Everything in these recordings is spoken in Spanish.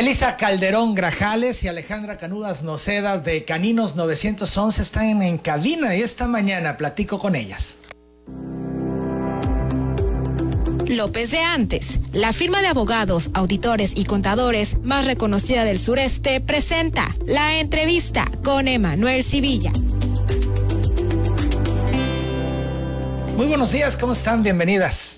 Elisa Calderón Grajales y Alejandra Canudas Noceda de Caninos 911 están en cabina y esta mañana platico con ellas. López de Antes, la firma de abogados, auditores y contadores más reconocida del sureste, presenta la entrevista con Emanuel Civilla. Muy buenos días, ¿cómo están? Bienvenidas.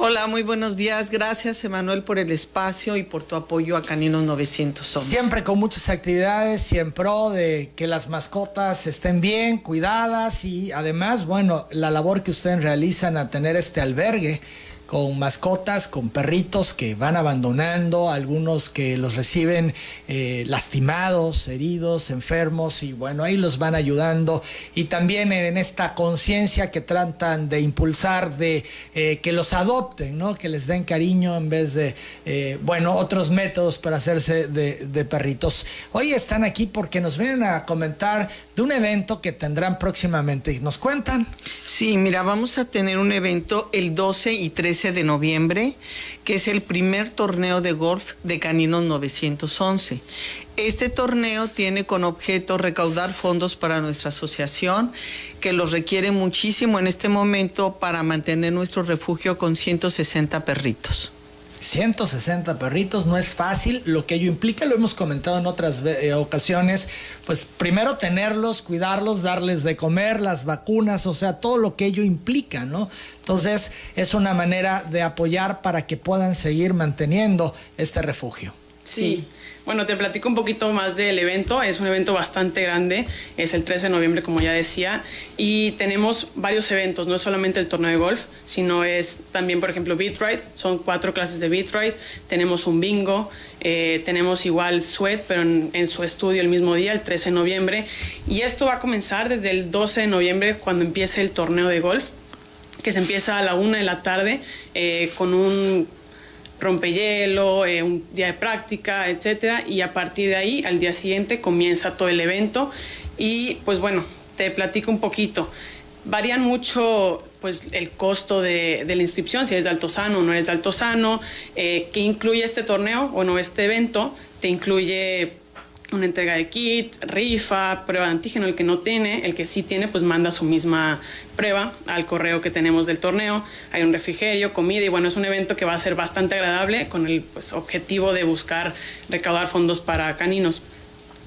Hola, muy buenos días. Gracias, Emanuel, por el espacio y por tu apoyo a Caninos 911. Siempre con muchas actividades y en pro de que las mascotas estén bien, cuidadas y además, bueno, la labor que ustedes realizan a tener este albergue con mascotas, con perritos que van abandonando, algunos que los reciben eh, lastimados, heridos, enfermos y bueno, ahí los van ayudando y también en esta conciencia que tratan de impulsar de eh, que los adopten, ¿no? que les den cariño en vez de, eh, bueno, otros métodos para hacerse de, de perritos. Hoy están aquí porque nos vienen a comentar de un evento que tendrán próximamente. ¿Nos cuentan? Sí, mira, vamos a tener un evento el 12 y 13 de noviembre, que es el primer torneo de golf de Caninos 911. Este torneo tiene con objeto recaudar fondos para nuestra asociación, que los requiere muchísimo en este momento para mantener nuestro refugio con 160 perritos. 160 perritos no es fácil, lo que ello implica, lo hemos comentado en otras eh, ocasiones, pues primero tenerlos, cuidarlos, darles de comer, las vacunas, o sea, todo lo que ello implica, ¿no? Entonces es una manera de apoyar para que puedan seguir manteniendo este refugio. sí. Bueno, te platico un poquito más del evento. Es un evento bastante grande. Es el 13 de noviembre, como ya decía. Y tenemos varios eventos. No es solamente el torneo de golf, sino es también, por ejemplo, Beat Ride. Son cuatro clases de Beat Ride. Tenemos un bingo. Eh, tenemos igual Sweat, pero en, su estudio el mismo día, el 13 de noviembre. Y esto va a comenzar desde el 12 de noviembre, cuando empiece el torneo de golf que se empieza a la una de la tarde eh, con un rompehielo, eh, un día de práctica, etcétera, y a partir de ahí, al día siguiente, comienza todo el evento. Y pues bueno, te platico un poquito. Varían mucho pues el costo de, la inscripción, si eres de Altozano o no eres de Altozano, eh, que incluye este torneo o no este evento, te incluye una entrega de kit, rifa, prueba de antígeno, el que no tiene, el que sí tiene, pues manda su misma prueba al correo que tenemos del torneo. Hay un refrigerio, comida y bueno, es un evento que va a ser bastante agradable con el pues, objetivo de buscar recaudar fondos para caninos.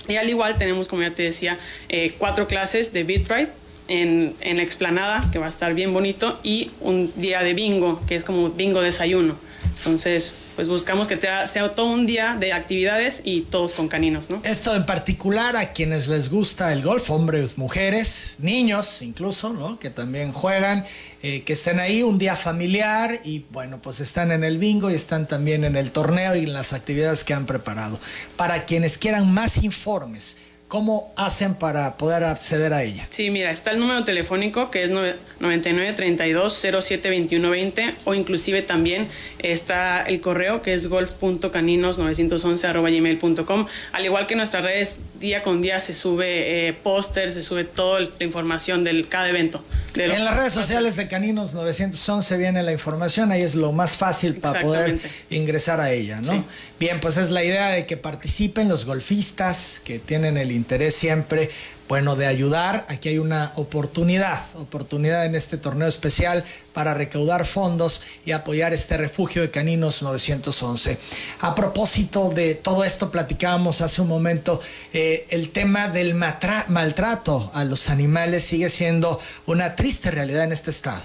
Y al igual tenemos, como ya te decía, eh, cuatro clases de Bitride en, en la explanada, que va a estar bien bonito, y un día de bingo, que es como bingo desayuno. Entonces, pues buscamos que sea todo un día de actividades y todos con caninos, ¿no? Esto en particular a quienes les gusta el golf, hombres, mujeres, niños incluso, ¿no? Que también juegan, eh, que estén ahí un día familiar y bueno, pues están en el bingo y están también en el torneo y en las actividades que han preparado. Para quienes quieran más informes, ¿Cómo hacen para poder acceder a ella? Sí, mira, está el número telefónico que es 9932-072120 o inclusive también está el correo que es golf.caninos911.gmail.com. Al igual que en nuestras redes, día con día se sube eh, póster, se sube toda la información de cada evento. en las redes sociales de Caninos 911 viene la información, ahí es lo más fácil para poder ingresar a ella, ¿no? Bien, pues es la idea de que participen los golfistas que tienen el interés siempre, bueno, de ayudar. Aquí hay una oportunidad, oportunidad en este torneo especial para recaudar fondos y apoyar este refugio de caninos 911. A propósito de todo esto, platicábamos hace un momento, eh, el tema del maltrato a los animales sigue siendo una triste realidad en este estado.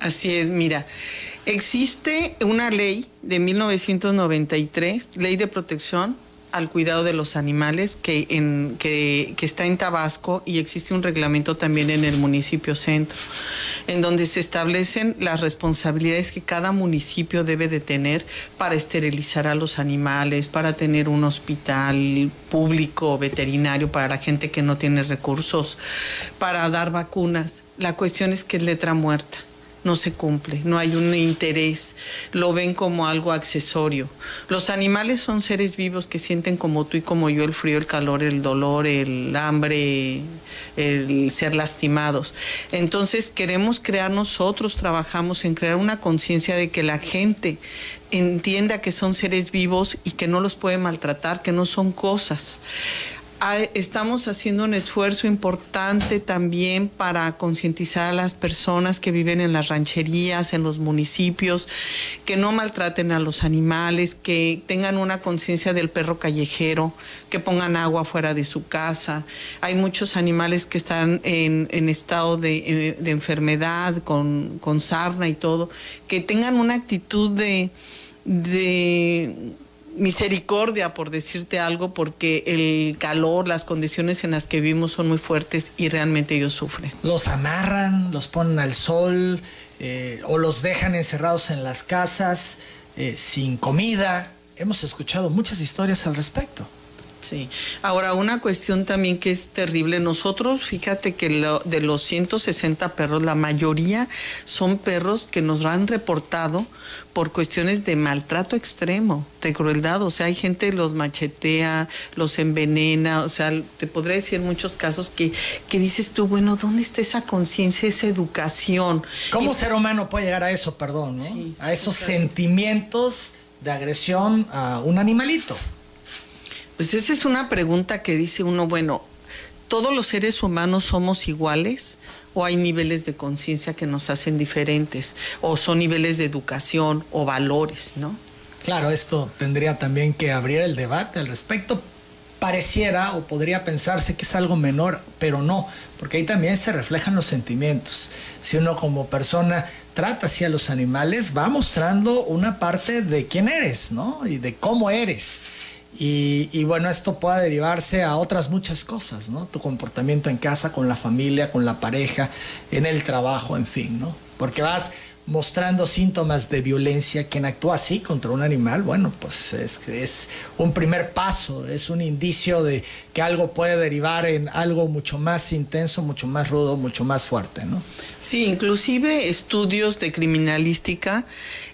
Así es, mira, existe una ley de 1993, ley de protección al cuidado de los animales que, en, que, está en Tabasco y existe un reglamento también en el municipio centro, en donde se establecen las responsabilidades que cada municipio debe de tener para esterilizar a los animales, para tener un hospital público veterinario para la gente que no tiene recursos, para dar vacunas. La cuestión es que es letra muerta no se cumple, no hay un interés, lo ven como algo accesorio. Los animales son seres vivos que sienten como tú y como yo el frío, el calor, el dolor, el hambre, el ser lastimados. Entonces queremos crear nosotros, trabajamos en crear una conciencia de que la gente entienda que son seres vivos y que no los puede maltratar, que no son cosas estamos haciendo un esfuerzo importante también para concientizar a las personas que viven en las rancherías, en los municipios, que no maltraten a los animales, que tengan una conciencia del perro callejero, que pongan agua fuera de su casa. Hay muchos animales que están en, estado de, de enfermedad, con, sarna y todo, que tengan una actitud de misericordia, por decirte algo, porque el calor, las condiciones en las que vivimos son muy fuertes y realmente ellos sufren. Los amarran, los ponen al sol eh, o los dejan encerrados en las casas eh, sin comida. Hemos escuchado muchas historias al respecto. Sí. Ahora, una cuestión también que es terrible. Nosotros, fíjate que de los 160 perros, la mayoría son perros que nos han reportado por cuestiones de maltrato extremo, de crueldad. O sea, hay gente que los machetea, los envenena. O sea, te podría decir muchos casos que, que dices tú, bueno, ¿dónde está esa conciencia, esa educación? ¿Cómo ser humano puede llegar a eso, perdón, ¿no? a esos sentimientos de agresión a un animalito. Pues esa es una pregunta que dice uno, bueno, ¿todos los seres humanos somos iguales? ¿O hay niveles de conciencia que nos hacen diferentes? ¿O son niveles de educación o valores, no? Claro, esto tendría también que abrir el debate al respecto. Pareciera o podría pensarse que es algo menor, pero no, porque ahí también se reflejan los sentimientos. Si uno como persona trata así a los animales, va mostrando una parte de quién eres, ¿no? Y de cómo eres. Y, bueno, esto puede derivarse a otras muchas cosas, ¿no? Tu comportamiento en casa, con la familia, con la pareja, en el trabajo, en fin, ¿no? Porque vas mostrando síntomas de violencia, quien actúa así contra un animal, bueno, pues es, es un primer paso, es un indicio de que algo puede derivar en algo mucho más intenso, mucho más rudo, mucho más fuerte, ¿no? Sí, inclusive estudios de criminalística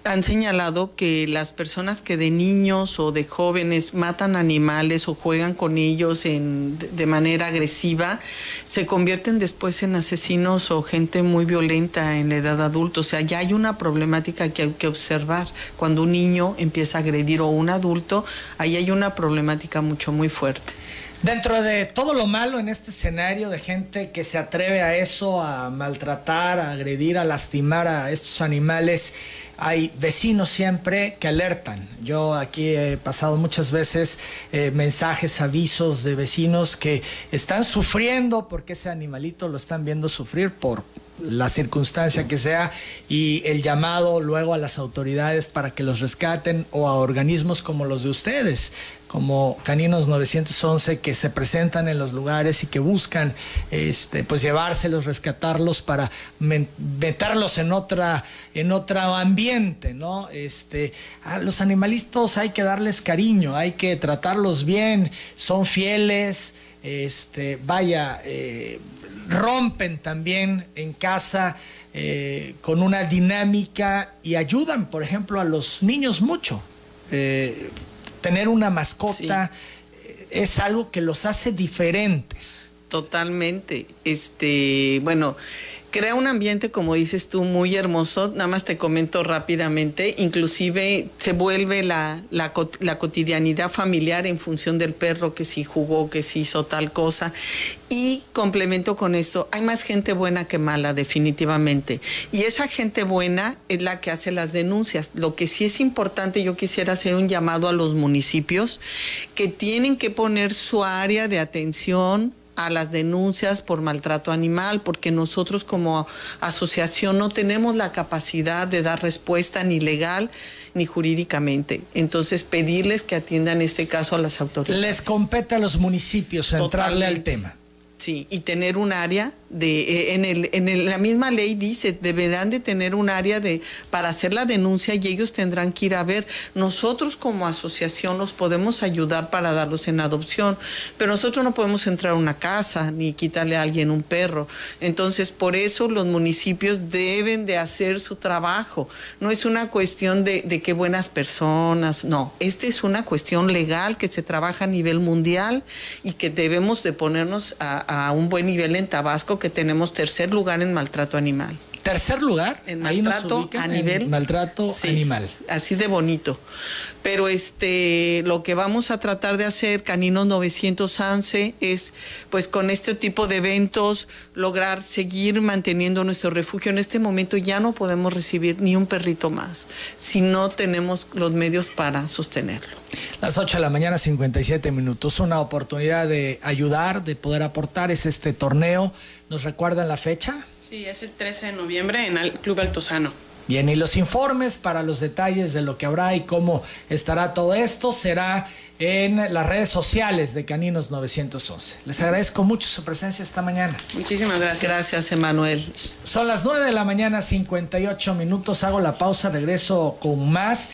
han señalado que las personas que de niños o de jóvenes matan animales o juegan con ellos en, de manera agresiva, se convierten después en asesinos o gente muy violenta en la edad adulta. O sea, ya hay una problemática que hay que observar. Cuando un niño empieza a agredir o un adulto, ahí hay una problemática mucho muy fuerte. Dentro de todo lo malo en este escenario de gente que se atreve a eso, a maltratar, a agredir, a lastimar a estos animales, hay vecinos siempre que alertan. Yo aquí he pasado muchas veces eh, mensajes, avisos de vecinos que están sufriendo porque ese animalito lo están viendo sufrir por la circunstancia que sea y el llamado luego a las autoridades para que los rescaten o a organismos como los de ustedes, como Caninos 911 que se presentan en los lugares y que buscan este pues llevárselos, rescatarlos para meterlos en otra en otro ambiente, ¿no? Este, a los animalistas hay que darles cariño, hay que tratarlos bien, son fieles, este, vaya, eh, rompen también en casa eh, con una dinámica y ayudan, por ejemplo, a los niños mucho. Eh, tener una mascota eh, es algo que los hace diferentes. Totalmente. Este, bueno, crea un ambiente, como dices tú, muy hermoso. Nada más te comento rápidamente. Inclusive se vuelve la, la, cotidianidad familiar en función del perro, que si jugó, que si hizo tal cosa. Y complemento con esto, hay más gente buena que mala, definitivamente. Y esa gente buena es la que hace las denuncias. Lo que sí es importante, yo quisiera hacer un llamado a los municipios que tienen que poner su área de atención a las denuncias por maltrato animal, porque nosotros como asociación no tenemos la capacidad de dar respuesta ni legal ni jurídicamente. Entonces, pedirles que atiendan este caso a las autoridades. Les compete a los municipios entrarle al tema. Sí, y tener un área eh, en, la misma ley dice deberán de tener un área de para hacer la denuncia y ellos tendrán que ir a ver. Nosotros como asociación los podemos ayudar para darlos en adopción pero nosotros no podemos entrar a una casa ni quitarle a alguien un perro. Entonces por eso los municipios deben de hacer su trabajo. No es una cuestión de, qué buenas personas no. Esta es una cuestión legal que se trabaja a nivel mundial y que debemos de ponernos a un buen nivel en Tabasco que tenemos tercer lugar en maltrato animal. Tercer lugar, en maltrato a nivel maltrato animal. Así de bonito. Pero este lo que vamos a tratar de hacer Caninos 911 es pues con este tipo de eventos lograr seguir manteniendo nuestro refugio. En este momento ya no podemos recibir ni un perrito más si no tenemos los medios para sostenerlo. Las 8 de la mañana, 57 minutos. Una oportunidad de ayudar, de poder aportar. Es este torneo. ¿Nos recuerdan la fecha? Sí, es el 13 de noviembre en el Club Altozano. Bien, y los informes para los detalles de lo que habrá y cómo estará todo esto será en las redes sociales de Caninos 911. Les agradezco mucho su presencia esta mañana. Muchísimas gracias. Gracias, Emanuel. Son las 9 de la mañana, 58 minutos. Hago la pausa, regreso con más.